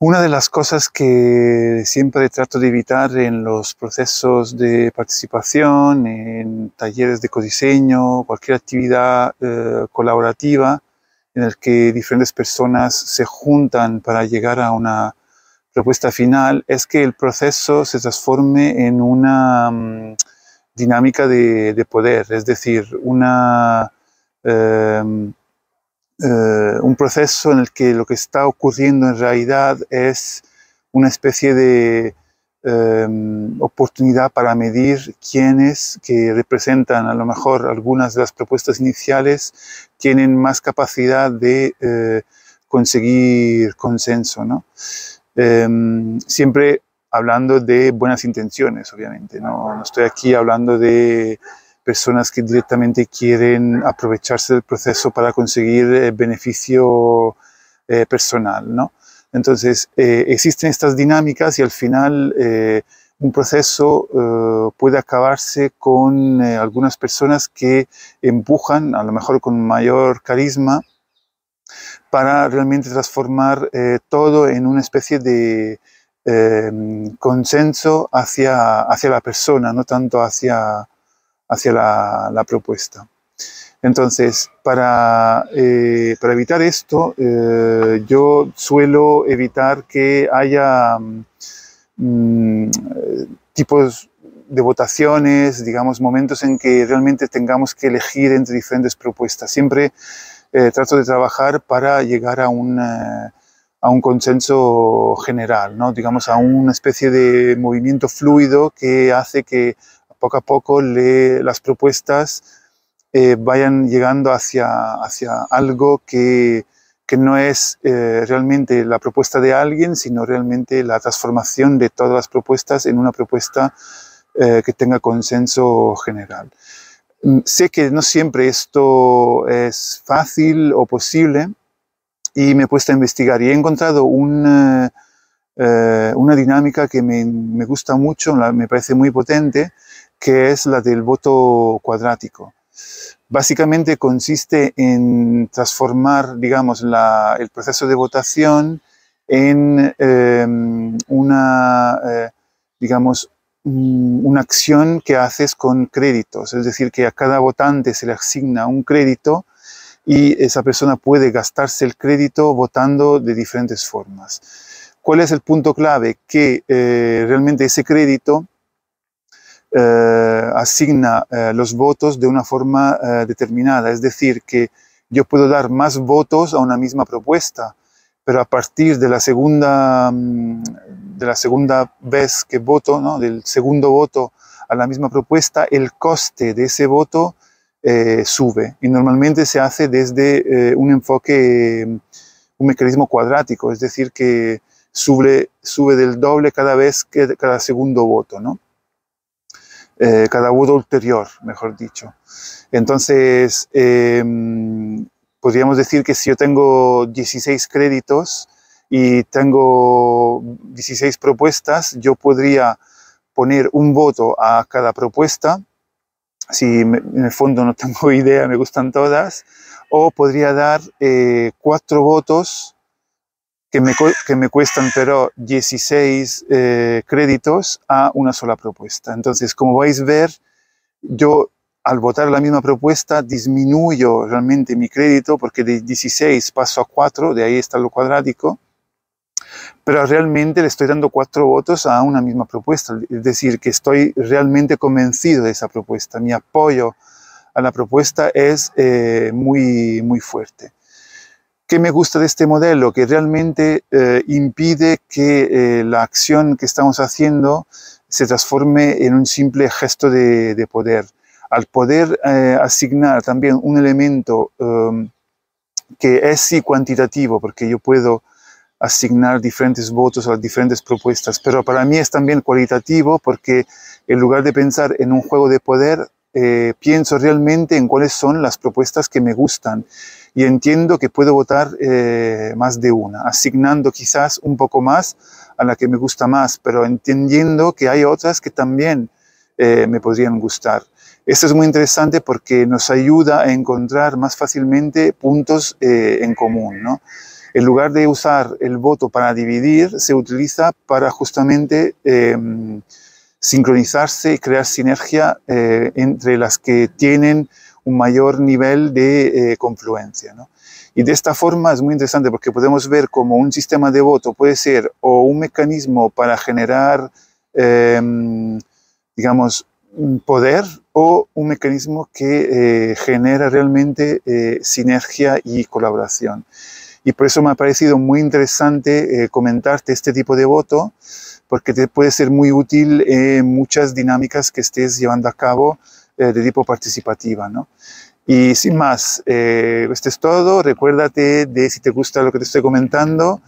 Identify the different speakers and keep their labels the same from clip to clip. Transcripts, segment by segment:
Speaker 1: Una de las cosas que siempre trato de evitar en los procesos de participación, en talleres de codiseño, cualquier actividad eh, colaborativa en el que diferentes personas se juntan para llegar a una propuesta final, es que el proceso se transforme en una mm, dinámica de, poder, es decir, una... Em, eh, un proceso en el que lo que está ocurriendo en realidad es una especie de em, oportunidad para medir quiénes que representan a lo mejor algunas de las propuestas iniciales tienen más capacidad de eh, conseguir consenso. ¿no? Em, siempre hablando de buenas intenciones, obviamente. no estoy aquí hablando de personas que directamente quieren aprovecharse del proceso para conseguir eh, beneficio eh, personal, ¿no? Entonces, eh, existen estas dinámicas y al final un proceso puede acabarse con algunas personas que empujan, a lo mejor con mayor carisma, para realmente transformar todo en una especie de consenso hacia, hacia la persona, no tanto hacia, hacia la, propuesta. Entonces, para, eh, evitar esto, eh, yo suelo evitar que haya mm, tipos de votaciones, digamos, momentos en que realmente tengamos que elegir entre diferentes propuestas. Siempre eh, trato de trabajar para llegar a un, a un consenso general, ¿no? digamos, a una especie de movimiento fluido que hace que poco a poco las propuestas eh, vayan llegando hacia, hacia algo que, que no es eh, realmente la propuesta de alguien, sino realmente la transformación de todas las propuestas en una propuesta eh, que tenga consenso general. Mm, sé que no siempre esto es fácil o posible y me he puesto a investigar y he encontrado una dinámica que me, me gusta mucho, me parece muy potente, que es la del voto cuadrático. Básicamente consiste en transformar, digamos, el proceso de votación en em, una, eh, digamos, una acción que haces con créditos, es decir, que a cada votante se le asigna un crédito y esa persona puede gastarse el crédito votando de diferentes formas. ¿Cuál es el punto clave? Que eh, realmente ese crédito asigna eh, los votos de una forma eh, determinada. Es decir, que yo puedo dar más votos a una misma propuesta, pero a partir de la segunda, mm, de la segunda vez que voto, ¿no? del segundo voto a la misma propuesta, el coste de ese voto sube. Y normalmente se hace desde un enfoque, un mecanismo cuadrático, es decir, que sube, sube del doble cada vez que cada segundo voto. ¿no? Eh, cada voto ulterior, mejor dicho. Entonces, em, podríamos decir que si yo tengo 16 créditos y tengo 16 propuestas, yo podría poner un voto a cada propuesta, si en el fondo no tengo idea, me gustan todas, o podría dar eh, cuatro votos que me, cuestan pero 16 eh, créditos a una sola propuesta. Entonces, como vais a ver, yo al votar la misma propuesta disminuyo realmente mi crédito porque de 16 paso a 4, de ahí está lo cuadrático, pero realmente le estoy dando cuatro votos a una misma propuesta, es decir, que estoy realmente convencido de esa propuesta, mi apoyo a la propuesta es eh, muy, muy fuerte. ¿Qué me gusta de este modelo? Que realmente eh, impide que eh, la acción que estamos haciendo se transforme en un simple gesto de, poder. Al poder eh, asignar también un elemento um, que es sí cuantitativo, porque yo puedo asignar diferentes votos a las diferentes propuestas, pero para mí es también cualitativo porque en lugar de pensar en un juego de poder, pienso realmente en cuáles son las propuestas que me gustan y entiendo que puedo votar eh, más de una, asignando quizás un poco más a la que me gusta más, pero entendiendo que hay otras que también eh, me podrían gustar. Esto es muy interesante porque nos ayuda a encontrar más fácilmente puntos eh, en común. ¿no? En lugar de usar el voto para dividir, se utiliza para justamente em, sincronizarse y crear sinergia entre las que tienen un mayor nivel de eh, confluencia. Y de esta forma es muy interesante porque podemos ver cómo un sistema de voto puede ser o un mecanismo para generar, em, digamos, poder o un mecanismo que eh, genera realmente eh, sinergia y colaboración. Y por eso me ha parecido muy interesante comentarte este tipo de voto, porque te puede ser muy útil en muchas dinámicas que estés llevando a cabo de tipo participativa. ¿no? Y sin más, eh, es todo. Recuérdate de si te gusta lo que te estoy comentando,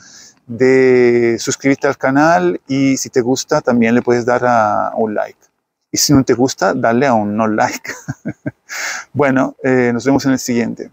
Speaker 1: de suscribirte al canal y si te gusta también le puedes dar a, un like. Y si no te gusta, dale a un no like. bueno, eh, nos vemos en el siguiente.